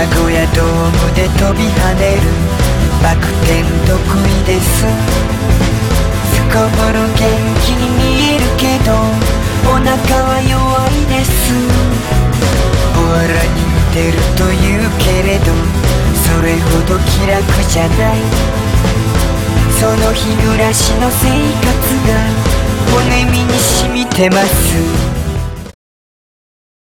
名古屋ドームで飛び跳ねるバク転得意です。すこぶる元気に見えるけどお腹は弱いです。おわらに似てるというけれどそれほど気楽じゃない。その日暮らしの生活が骨身に染みてます。